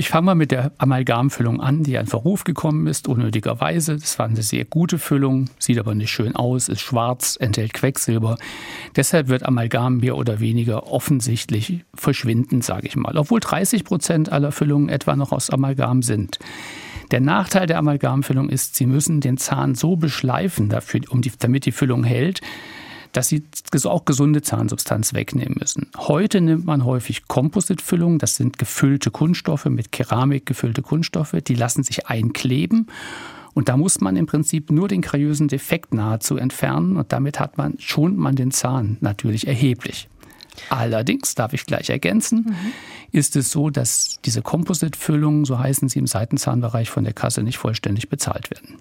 Ich fange mal mit der Amalgamfüllung an, die in Verruf gekommen ist, unnötigerweise. Das war eine sehr gute Füllung, sieht aber nicht schön aus, ist schwarz, enthält Quecksilber. Deshalb wird Amalgam mehr oder weniger offensichtlich verschwinden, sage ich mal. Obwohl 30 Prozent aller Füllungen etwa noch aus Amalgam sind. Der Nachteil der Amalgamfüllung ist, Sie müssen den Zahn so beschleifen, dafür, um die, damit die Füllung hält, dass sie auch gesunde Zahnsubstanz wegnehmen müssen. Heute nimmt man häufig Kompositfüllungen, das sind gefüllte Kunststoffe, mit Keramik gefüllte Kunststoffe, die lassen sich einkleben. Und da muss man im Prinzip nur den kariösen Defekt nahezu entfernen und damit hat man, schont man den Zahn natürlich erheblich. Allerdings, darf ich gleich ergänzen, mhm. ist es so, dass diese Composite-Füllungen, so heißen sie im Seitenzahnbereich von der Kasse, nicht vollständig bezahlt werden.